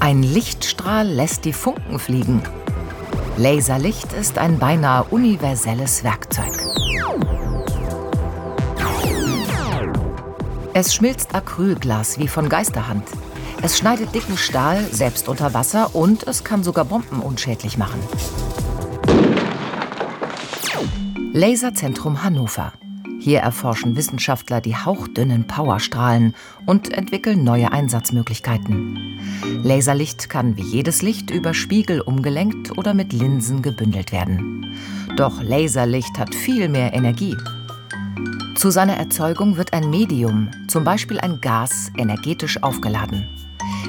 Ein Lichtstrahl lässt die Funken fliegen. Laserlicht ist ein beinahe universelles Werkzeug. Es schmilzt Acrylglas wie von Geisterhand. Es schneidet dicken Stahl selbst unter Wasser und es kann sogar Bomben unschädlich machen. Laserzentrum Hannover. Hier erforschen Wissenschaftler die hauchdünnen Powerstrahlen und entwickeln neue Einsatzmöglichkeiten. Laserlicht kann wie jedes Licht über Spiegel umgelenkt oder mit Linsen gebündelt werden. Doch Laserlicht hat viel mehr Energie. Zu seiner Erzeugung wird ein Medium, zum Beispiel ein Gas, energetisch aufgeladen.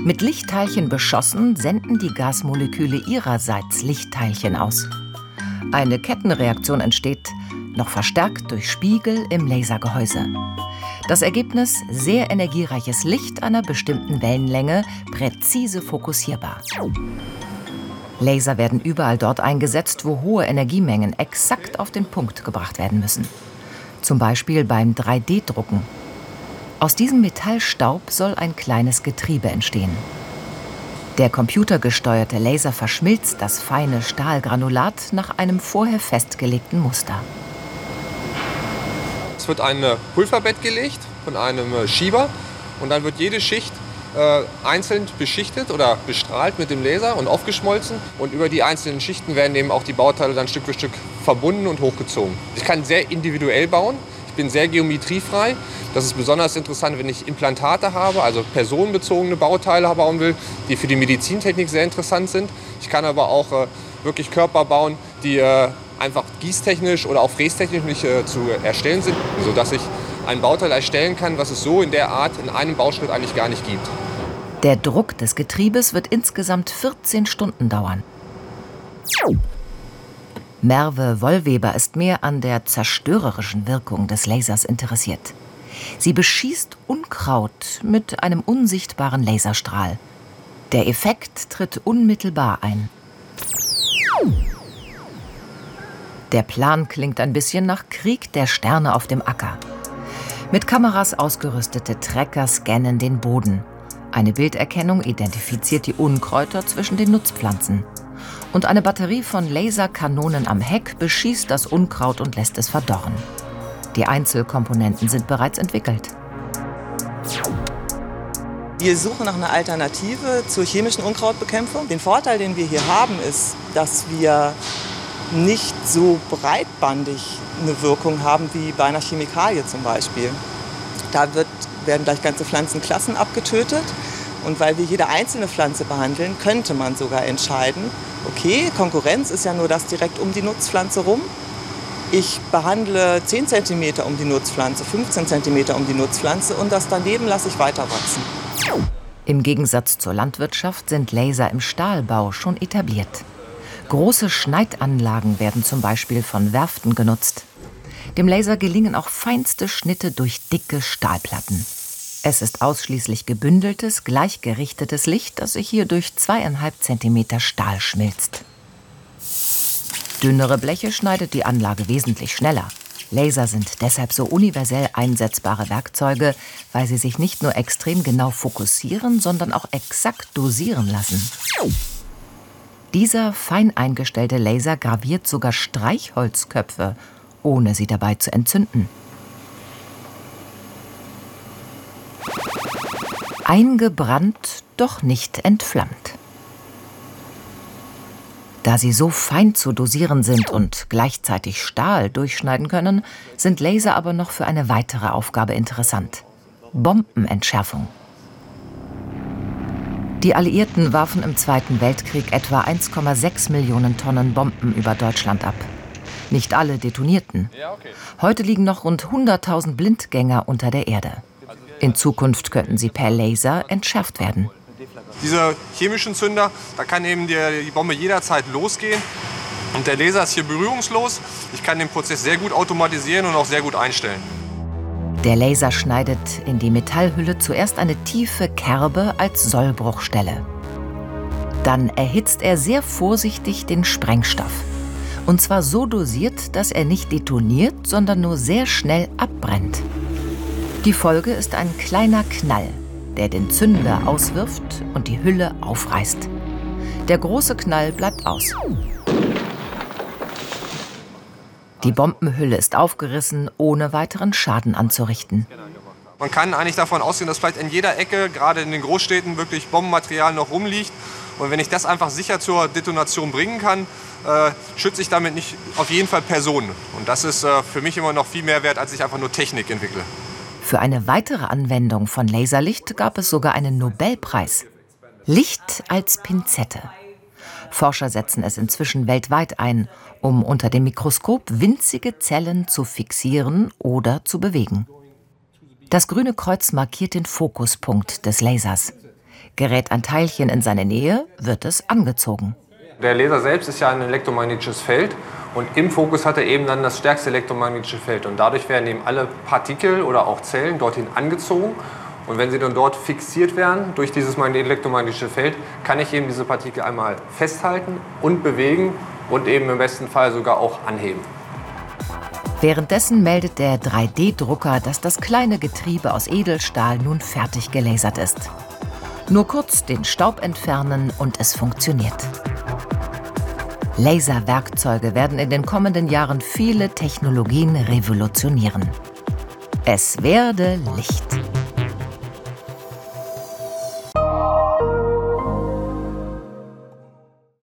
Mit Lichtteilchen beschossen senden die Gasmoleküle ihrerseits Lichtteilchen aus. Eine Kettenreaktion entsteht, noch verstärkt durch Spiegel im Lasergehäuse. Das Ergebnis sehr energiereiches Licht einer bestimmten Wellenlänge, präzise fokussierbar. Laser werden überall dort eingesetzt, wo hohe Energiemengen exakt auf den Punkt gebracht werden müssen. Zum Beispiel beim 3D-Drucken. Aus diesem Metallstaub soll ein kleines Getriebe entstehen. Der computergesteuerte Laser verschmilzt das feine Stahlgranulat nach einem vorher festgelegten Muster. Es wird ein Pulverbett gelegt von einem äh, Schieber und dann wird jede Schicht äh, einzeln beschichtet oder bestrahlt mit dem Laser und aufgeschmolzen. Und über die einzelnen Schichten werden eben auch die Bauteile dann Stück für Stück verbunden und hochgezogen. Ich kann sehr individuell bauen. Ich bin sehr geometriefrei. Das ist besonders interessant, wenn ich Implantate habe, also personenbezogene Bauteile bauen will, die für die Medizintechnik sehr interessant sind. Ich kann aber auch äh, wirklich Körper bauen, die äh, einfach gießtechnisch oder auch frästechnisch nicht äh, zu erstellen sind, sodass ich ein Bauteil erstellen kann, was es so in der Art in einem Bauschritt eigentlich gar nicht gibt. Der Druck des Getriebes wird insgesamt 14 Stunden dauern. Merve Wollweber ist mehr an der zerstörerischen Wirkung des Lasers interessiert. Sie beschießt Unkraut mit einem unsichtbaren Laserstrahl. Der Effekt tritt unmittelbar ein. Der Plan klingt ein bisschen nach Krieg der Sterne auf dem Acker. Mit Kameras ausgerüstete Trecker scannen den Boden. Eine Bilderkennung identifiziert die Unkräuter zwischen den Nutzpflanzen. Und eine Batterie von Laserkanonen am Heck beschießt das Unkraut und lässt es verdorren. Die Einzelkomponenten sind bereits entwickelt. Wir suchen nach einer Alternative zur chemischen Unkrautbekämpfung. Den Vorteil, den wir hier haben, ist, dass wir nicht so breitbandig eine Wirkung haben wie bei einer Chemikalie zum Beispiel. Da wird, werden gleich ganze Pflanzenklassen abgetötet. Und weil wir jede einzelne Pflanze behandeln, könnte man sogar entscheiden, okay, Konkurrenz ist ja nur das direkt um die Nutzpflanze rum. Ich behandle 10 cm um die Nutzpflanze, 15 cm um die Nutzpflanze und das daneben lasse ich weiter wachsen. Im Gegensatz zur Landwirtschaft sind Laser im Stahlbau schon etabliert. Große Schneidanlagen werden zum Beispiel von Werften genutzt. Dem Laser gelingen auch feinste Schnitte durch dicke Stahlplatten. Es ist ausschließlich gebündeltes, gleichgerichtetes Licht, das sich hier durch zweieinhalb Zentimeter Stahl schmilzt. Dünnere Bleche schneidet die Anlage wesentlich schneller. Laser sind deshalb so universell einsetzbare Werkzeuge, weil sie sich nicht nur extrem genau fokussieren, sondern auch exakt dosieren lassen. Dieser fein eingestellte Laser graviert sogar Streichholzköpfe, ohne sie dabei zu entzünden. Eingebrannt, doch nicht entflammt. Da sie so fein zu dosieren sind und gleichzeitig Stahl durchschneiden können, sind Laser aber noch für eine weitere Aufgabe interessant. Bombenentschärfung. Die Alliierten warfen im Zweiten Weltkrieg etwa 1,6 Millionen Tonnen Bomben über Deutschland ab. Nicht alle detonierten. Heute liegen noch rund 100.000 Blindgänger unter der Erde. In Zukunft könnten sie per Laser entschärft werden. Diese chemischen Zünder, da kann eben die, die Bombe jederzeit losgehen. Und der Laser ist hier berührungslos. Ich kann den Prozess sehr gut automatisieren und auch sehr gut einstellen. Der Laser schneidet in die Metallhülle zuerst eine tiefe Kerbe als Sollbruchstelle. Dann erhitzt er sehr vorsichtig den Sprengstoff. Und zwar so dosiert, dass er nicht detoniert, sondern nur sehr schnell abbrennt. Die Folge ist ein kleiner Knall. der den Zünder auswirft und die Hülle aufreißt. Der große Knall bleibt aus. Die Bombenhülle ist aufgerissen, ohne weiteren Schaden anzurichten. Man kann eigentlich davon ausgehen, dass vielleicht in jeder Ecke, gerade in den Großstädten, wirklich Bombenmaterial noch rumliegt. Und wenn ich das einfach sicher zur Detonation bringen kann, äh, schütze ich damit nicht auf jeden Fall Personen. Und das ist äh, für mich immer noch viel mehr wert, als ich einfach nur Technik entwickle. Für eine weitere Anwendung von Laserlicht gab es sogar einen Nobelpreis. Licht als Pinzette. Forscher setzen es inzwischen weltweit ein, um unter dem Mikroskop winzige Zellen zu fixieren oder zu bewegen. Das grüne Kreuz markiert den Fokuspunkt des Lasers. Gerät ein Teilchen in seine Nähe, wird es angezogen. Der Laser selbst ist ja ein elektromagnetisches Feld und im Fokus hat er eben dann das stärkste elektromagnetische Feld und dadurch werden eben alle Partikel oder auch Zellen dorthin angezogen und wenn sie dann dort fixiert werden durch dieses elektromagnetische Feld, kann ich eben diese Partikel einmal festhalten und bewegen und eben im besten Fall sogar auch anheben. Währenddessen meldet der 3D-Drucker, dass das kleine Getriebe aus Edelstahl nun fertig gelasert ist. Nur kurz den Staub entfernen und es funktioniert. Laserwerkzeuge werden in den kommenden Jahren viele Technologien revolutionieren. Es werde Licht.